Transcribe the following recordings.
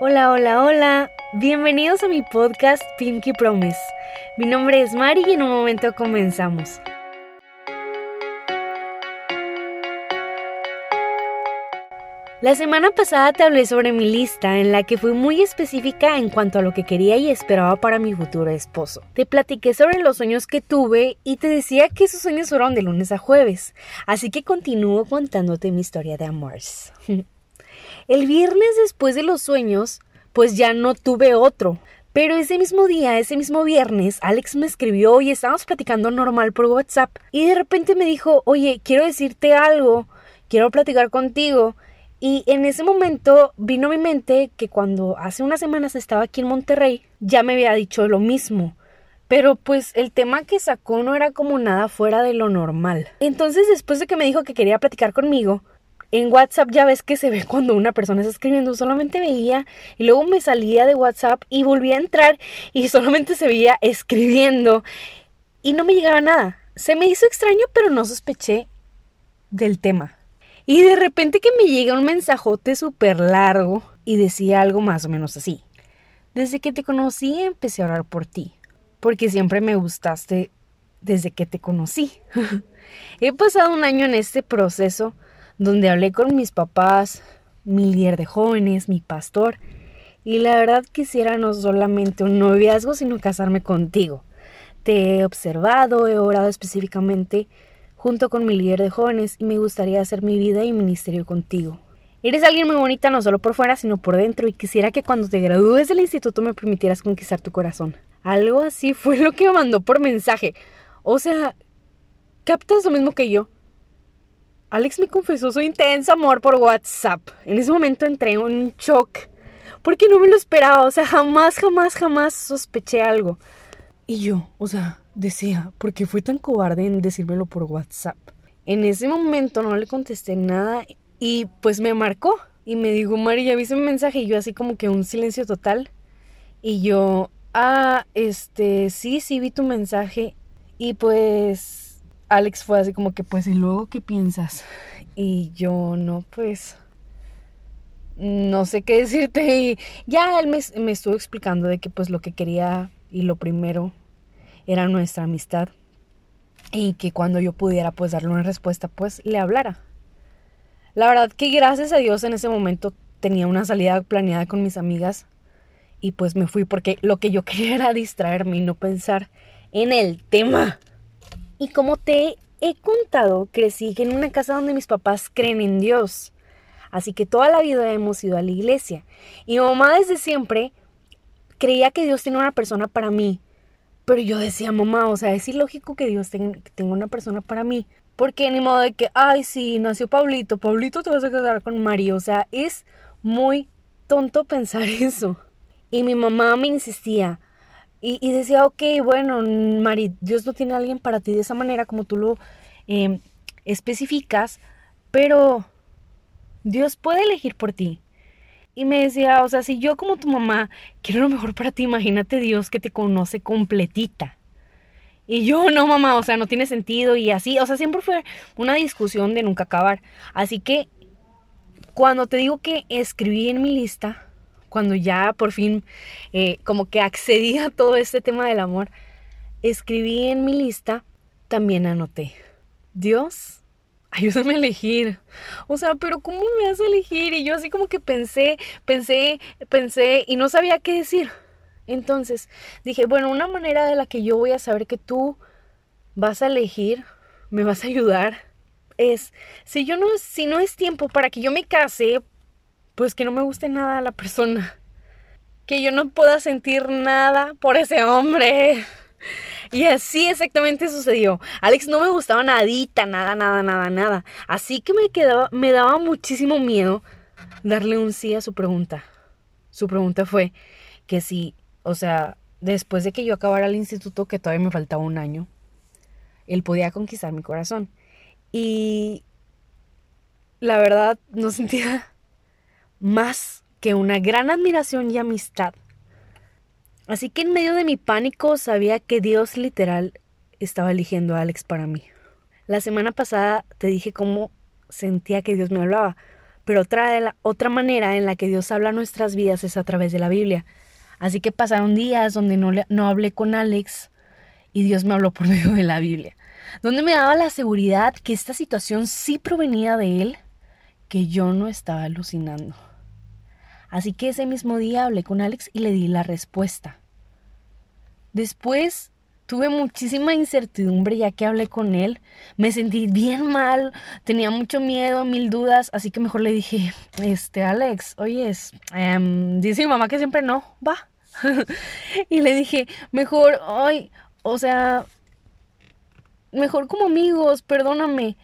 Hola, hola, hola. Bienvenidos a mi podcast Pinky Promise. Mi nombre es Mari y en un momento comenzamos. La semana pasada te hablé sobre mi lista en la que fui muy específica en cuanto a lo que quería y esperaba para mi futuro esposo. Te platiqué sobre los sueños que tuve y te decía que esos sueños fueron de lunes a jueves, así que continúo contándote mi historia de amores. El viernes después de los sueños, pues ya no tuve otro. Pero ese mismo día, ese mismo viernes, Alex me escribió y estábamos platicando normal por WhatsApp. Y de repente me dijo, oye, quiero decirte algo, quiero platicar contigo. Y en ese momento vino a mi mente que cuando hace unas semanas estaba aquí en Monterrey, ya me había dicho lo mismo. Pero pues el tema que sacó no era como nada fuera de lo normal. Entonces después de que me dijo que quería platicar conmigo, en WhatsApp ya ves que se ve cuando una persona está escribiendo, solamente veía y luego me salía de WhatsApp y volvía a entrar y solamente se veía escribiendo y no me llegaba nada. Se me hizo extraño, pero no sospeché del tema. Y de repente que me llega un mensajote súper largo y decía algo más o menos así. Desde que te conocí empecé a orar por ti, porque siempre me gustaste desde que te conocí. He pasado un año en este proceso donde hablé con mis papás, mi líder de jóvenes, mi pastor, y la verdad quisiera no solamente un noviazgo, sino casarme contigo. Te he observado, he orado específicamente junto con mi líder de jóvenes y me gustaría hacer mi vida y ministerio contigo. Eres alguien muy bonita no solo por fuera, sino por dentro y quisiera que cuando te gradúes del instituto me permitieras conquistar tu corazón. Algo así fue lo que me mandó por mensaje. O sea, captas lo mismo que yo. Alex me confesó su intenso amor por WhatsApp. En ese momento entré en un shock. Porque no me lo esperaba. O sea, jamás, jamás, jamás sospeché algo. Y yo, o sea, decía, ¿por qué fui tan cobarde en decírmelo por WhatsApp? En ese momento no le contesté nada y pues me marcó. Y me dijo, Mari, ya viste mi mensaje. Y yo así como que un silencio total. Y yo, ah, este, sí, sí vi tu mensaje. Y pues Alex fue así como que, pues, ¿y luego qué piensas? Y yo, no, pues, no sé qué decirte. Y ya él me, me estuvo explicando de que, pues, lo que quería y lo primero era nuestra amistad. Y que cuando yo pudiera, pues, darle una respuesta, pues, le hablara. La verdad que gracias a Dios en ese momento tenía una salida planeada con mis amigas. Y pues me fui porque lo que yo quería era distraerme y no pensar en el tema. Y como te he contado, crecí en una casa donde mis papás creen en Dios. Así que toda la vida hemos ido a la iglesia. Y mi mamá desde siempre creía que Dios tenía una persona para mí. Pero yo decía, mamá, o sea, es ilógico que Dios tenga, una persona para mí. Porque ni modo de que, ay, sí, nació Pablito, Pablito te vas a casar con María. O sea, es muy tonto pensar eso. Y mi mamá me insistía, y, decía, ok, bueno, Mari, Dios no tiene a alguien para ti de esa manera como tú lo em, especificas, pero Dios puede elegir por ti. Y me decía, o sea, si yo como tu mamá quiero lo mejor para ti, imagínate Dios que te conoce completita. Y yo, no, mamá, o sea, no tiene sentido y así, o sea, siempre fue una discusión de nunca acabar. Así que cuando te digo que escribí en mi lista cuando ya por fin eh, como que accedí a todo este tema del amor, escribí en mi lista, también anoté, Dios, ayúdame a elegir. O sea, pero ¿cómo me hace elegir? Y yo así como que pensé, pensé, pensé y no sabía qué decir. Entonces dije, bueno, una manera de la que yo voy a saber que tú vas a elegir, me vas a ayudar, es, si yo no, si no es tiempo para que yo me case, pues que no me guste nada a la persona. Que yo no pueda sentir nada por ese hombre. Y así exactamente sucedió. Alex no me gustaba nadita, nada, nada, nada, nada. Así que me quedaba, me daba muchísimo miedo darle un sí a su pregunta. Su pregunta fue que si, o sea, después de que yo acabara el instituto, que todavía me faltaba un año, él podía conquistar mi corazón. Y la verdad no sentía más que una gran admiración y amistad. Así que en medio de mi pánico sabía que Dios literal estaba eligiendo a Alex para mí. La semana pasada te dije cómo sentía que Dios me hablaba, pero otra, otra manera en la que Dios habla nuestras vidas es a través de la Biblia. Así que pasaron días donde no, no hablé con Alex y Dios me habló por medio de la Biblia, donde me daba la seguridad que esta situación sí provenía de Él, que yo no estaba alucinando. Así que ese mismo día hablé con Alex y le di la respuesta. Después tuve muchísima incertidumbre ya que hablé con él. Me sentí bien mal, tenía mucho miedo, mil dudas, así que mejor le dije, este, Alex, oyes, em, dice mi mamá que siempre no, va. y le dije, mejor, ay, o sea, mejor como amigos, perdóname.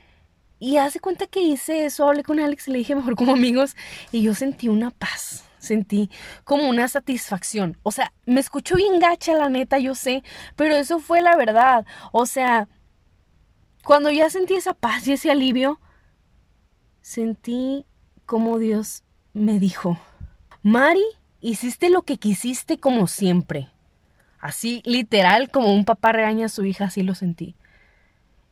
Y hace cuenta que hice eso, hablé con Alex y le dije mejor como amigos y yo sentí una paz, sentí como una satisfacción. O sea, me escuchó bien gacha la neta, yo sé, pero eso fue la verdad. O sea, cuando ya sentí esa paz y ese alivio, sentí como Dios me dijo, Mari, hiciste lo que quisiste como siempre. Así, literal, como un papá regaña a su hija, así lo sentí.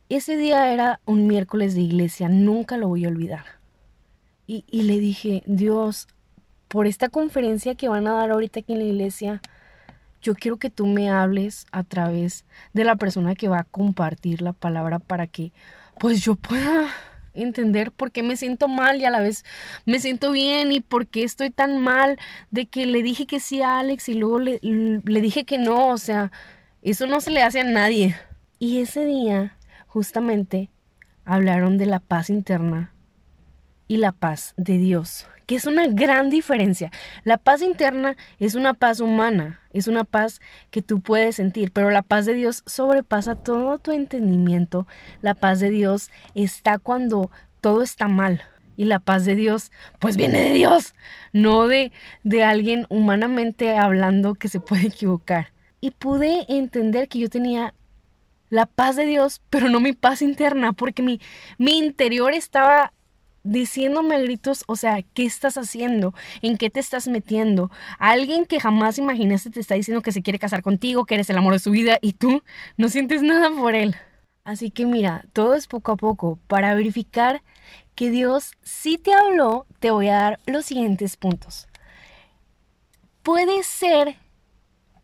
Ese día era un miércoles de iglesia, nunca lo voy a olvidar. Y, le dije, Dios, por esta conferencia que van a dar ahorita aquí en la iglesia, yo quiero que tú me hables a través de la persona que va a compartir la palabra para que pues yo pueda entender por qué me siento mal y a la vez me siento bien y por qué estoy tan mal de que le dije que sí a Alex y luego le, le dije que no, o sea, eso no se le hace a nadie. Y ese día justamente hablaron de la paz interna y la paz de Dios, que es una gran diferencia. La paz interna es una paz humana, es una paz que tú puedes sentir, pero la paz de Dios sobrepasa todo tu entendimiento. La paz de Dios está cuando todo está mal. Y la paz de Dios, pues viene de Dios, no de, de alguien humanamente hablando que se puede equivocar. Y pude entender que yo tenía la paz de Dios, pero no mi paz interna, porque mi, mi interior estaba diciéndome gritos, o sea, ¿qué estás haciendo? ¿En qué te estás metiendo? Alguien que jamás imaginaste te está diciendo que se quiere casar contigo, que eres el amor de su vida y tú no sientes nada por él. Así que mira, todo es poco a poco. Para verificar que Dios sí te habló, te voy a dar los siguientes puntos. Puede ser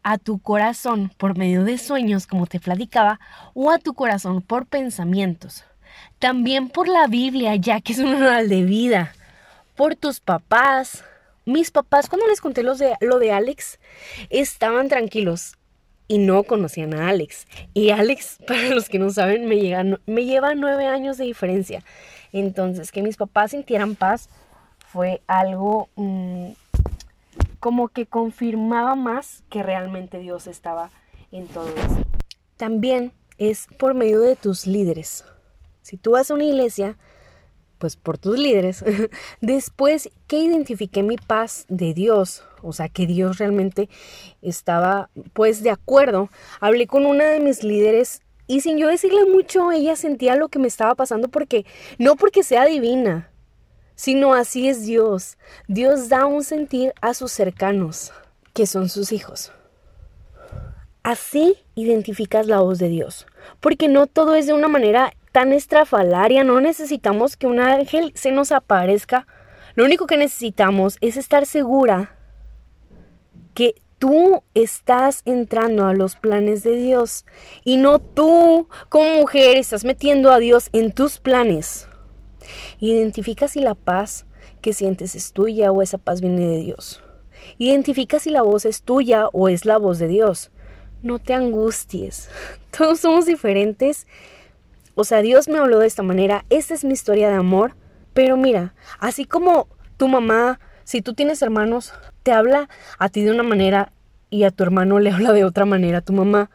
a tu corazón por medio de sueños, como te platicaba, o a tu corazón por pensamientos. También por la Biblia, ya que es un manual de vida. Por tus papás. Mis papás, cuando les conté de, lo de Alex, estaban tranquilos y no conocían a Alex. Y Alex, para los que no saben, me, me lleva nueve años de diferencia. Entonces, que mis papás sintieran paz fue algo mm, como que confirmaba más que realmente Dios estaba en todo eso. También es por medio de tus líderes. Si tú vas a una iglesia, pues por tus líderes. Después que identifiqué mi paz de Dios, o sea, que Dios realmente estaba pues de acuerdo, hablé con una de mis líderes y sin yo decirle mucho, ella sentía lo que me estaba pasando porque no porque sea divina, sino así es Dios. Dios da un sentir a sus cercanos, que son sus hijos. Así identificas la voz de Dios, porque no todo es de una manera tan estrafalaria, no necesitamos que un ángel se nos aparezca. Lo único que necesitamos es estar segura que tú estás entrando a los planes de Dios y no tú como mujer estás metiendo a Dios en tus planes. Identifica si la paz que sientes es tuya o esa paz viene de Dios. Identifica si la voz es tuya o es la voz de Dios. No te angusties. Todos somos diferentes. O sea, Dios me habló de esta manera. Esta es mi historia de amor. Pero mira, así como tu mamá, si tú tienes hermanos, te habla a ti de una manera y a tu hermano le habla de otra manera a tu mamá,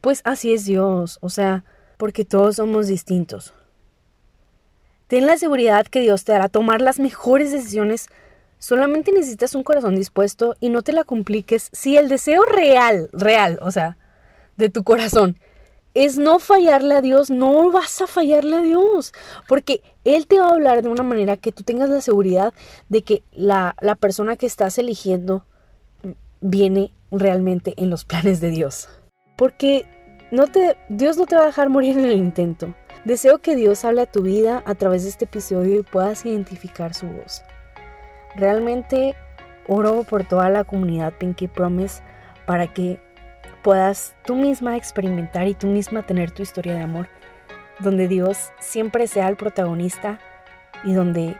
pues así es Dios. O sea, porque todos somos distintos. Ten la seguridad que Dios te hará tomar las mejores decisiones. Solamente necesitas un corazón dispuesto y no te la compliques. Si el deseo real, real, o sea, de tu corazón, es no fallarle a Dios, no vas a fallarle a Dios. Porque Él te va a hablar de una manera que tú tengas la seguridad de que la, la persona que estás eligiendo viene realmente en los planes de Dios. Porque no te, Dios no te va a dejar morir en el intento. Deseo que Dios hable a tu vida a través de este episodio y puedas identificar su voz. Realmente oro por toda la comunidad Pinky Promise para que puedas tú misma experimentar y tú misma tener tu historia de amor, donde Dios siempre sea el protagonista y donde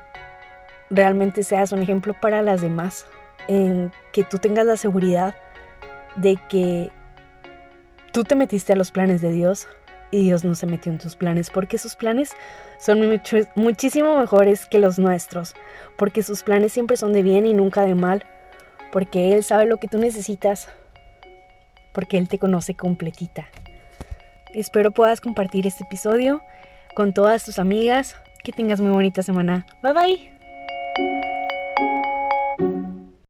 realmente seas un ejemplo para las demás, en que tú tengas la seguridad de que tú te metiste a los planes de Dios y Dios no se metió en tus planes, porque sus planes son muchísimo mejores que los nuestros, porque sus planes siempre son de bien y nunca de mal, porque Él sabe lo que tú necesitas, porque Él te conoce completita. Espero puedas compartir este episodio con todas tus amigas. Que tengas muy bonita semana. Bye bye.